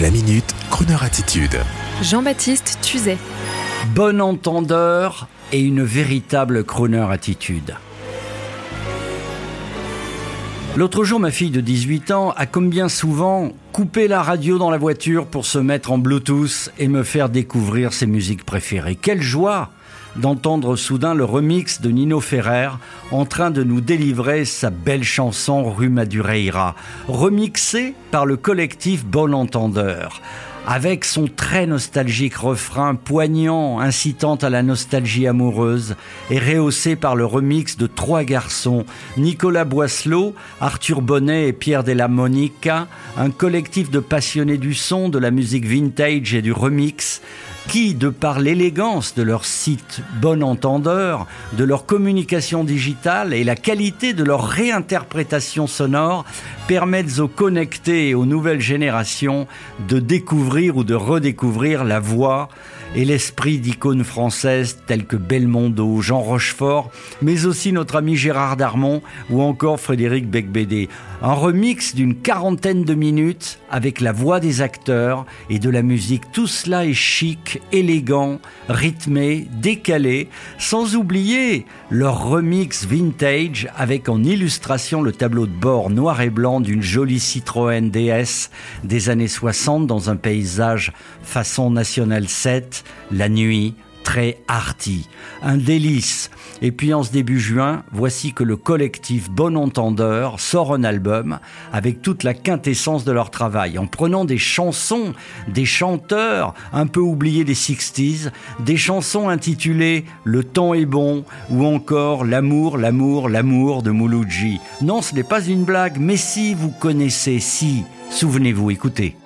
La minute, Kroneur attitude. Jean-Baptiste Tuzet. Bon entendeur et une véritable crooner attitude. L'autre jour, ma fille de 18 ans a, comme bien souvent, coupé la radio dans la voiture pour se mettre en Bluetooth et me faire découvrir ses musiques préférées. Quelle joie d'entendre soudain le remix de Nino Ferrer en train de nous délivrer sa belle chanson Rue Madureira, remixée par le collectif Bon Entendeur. Avec son très nostalgique refrain poignant, incitant à la nostalgie amoureuse, et rehaussé par le remix de trois garçons, Nicolas Boisselot, Arthur Bonnet et Pierre Della Monica, un collectif de passionnés du son, de la musique vintage et du remix, qui, de par l'élégance de leur site Bon Entendeur, de leur communication digitale et la qualité de leur réinterprétation sonore, permettent aux connectés et aux nouvelles générations de découvrir ou de redécouvrir la voix et l'esprit d'icônes françaises telles que Belmondo, Jean Rochefort, mais aussi notre ami Gérard Darmon ou encore Frédéric Becbédé. Un remix d'une quarantaine de minutes avec la voix des acteurs et de la musique. Tout cela est chic, élégant, rythmé, décalé, sans oublier leur remix vintage avec en illustration le tableau de bord noir et blanc d'une jolie Citroën DS des années 60 dans un paysage façon National 7, la nuit, très arty, un délice. Et puis en ce début juin, voici que le collectif Bon Entendeur sort un album avec toute la quintessence de leur travail, en prenant des chansons, des chanteurs un peu oubliés des 60s, des chansons intitulées Le temps est bon ou encore L'amour, l'amour, l'amour de Mouloudji. Non, ce n'est pas une blague, mais si vous connaissez, si, souvenez-vous, écoutez.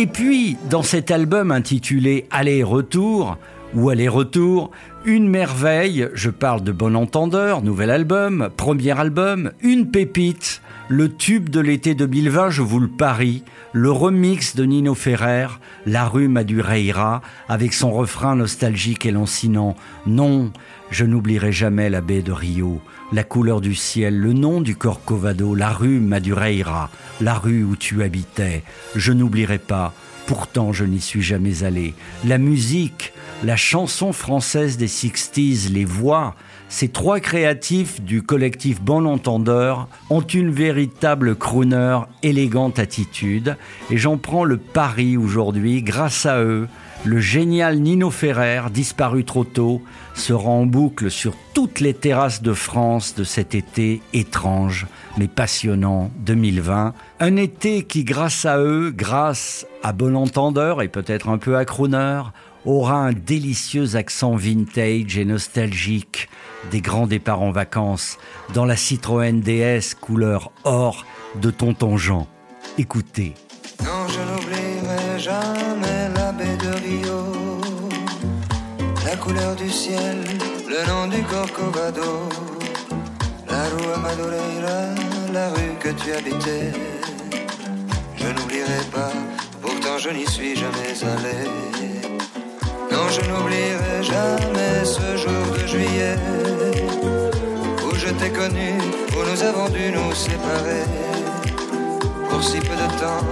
Et puis, dans cet album intitulé Aller-retour, ou Aller-retour, une merveille, je parle de Bon Entendeur, nouvel album, premier album, une pépite, le tube de l'été 2020, je vous le parie, le remix de Nino Ferrer, La rue Madureira, avec son refrain nostalgique et lancinant. Non, je n'oublierai jamais la baie de Rio, la couleur du ciel, le nom du Corcovado, la rue Madureira, la rue où tu habitais. Je n'oublierai pas, pourtant je n'y suis jamais allé. La musique, la chanson française des 60s, les voix, ces trois créatifs du collectif Bon Entendeur ont une véritable crooner, élégante attitude, et j'en prends le pari aujourd'hui, grâce à eux, le génial Nino Ferrer, disparu trop tôt, sera en boucle sur toutes les terrasses de France de cet été étrange mais passionnant 2020. Un été qui, grâce à eux, grâce à Bon Entendeur et peut-être un peu à Crooner, aura un délicieux accent vintage et nostalgique des grands départs en vacances dans la Citroën DS couleur or de Tonton Jean. Écoutez. Couleur du ciel, le nom du Corcovado, la rue Madureira, la rue que tu habitais. Je n'oublierai pas, pourtant je n'y suis jamais allé. Non, je n'oublierai jamais ce jour de juillet où je t'ai connu, où nous avons dû nous séparer pour si peu de temps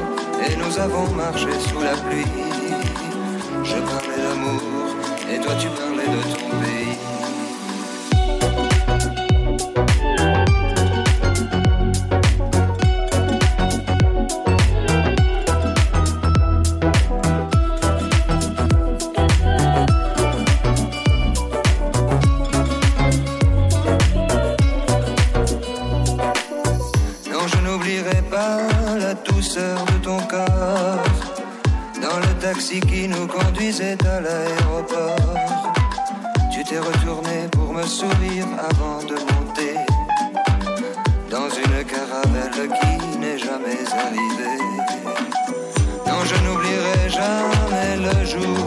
et nous avons marché sous la pluie. Je parlais d'amour et toi tu parlais de ton pays. Non, je n'oublierai pas la douceur de ton corps dans le taxi qui nous conduisait à l'aéroport. T'es retourné pour me sourire avant de monter dans une caravelle qui n'est jamais arrivée. Non, je n'oublierai jamais le jour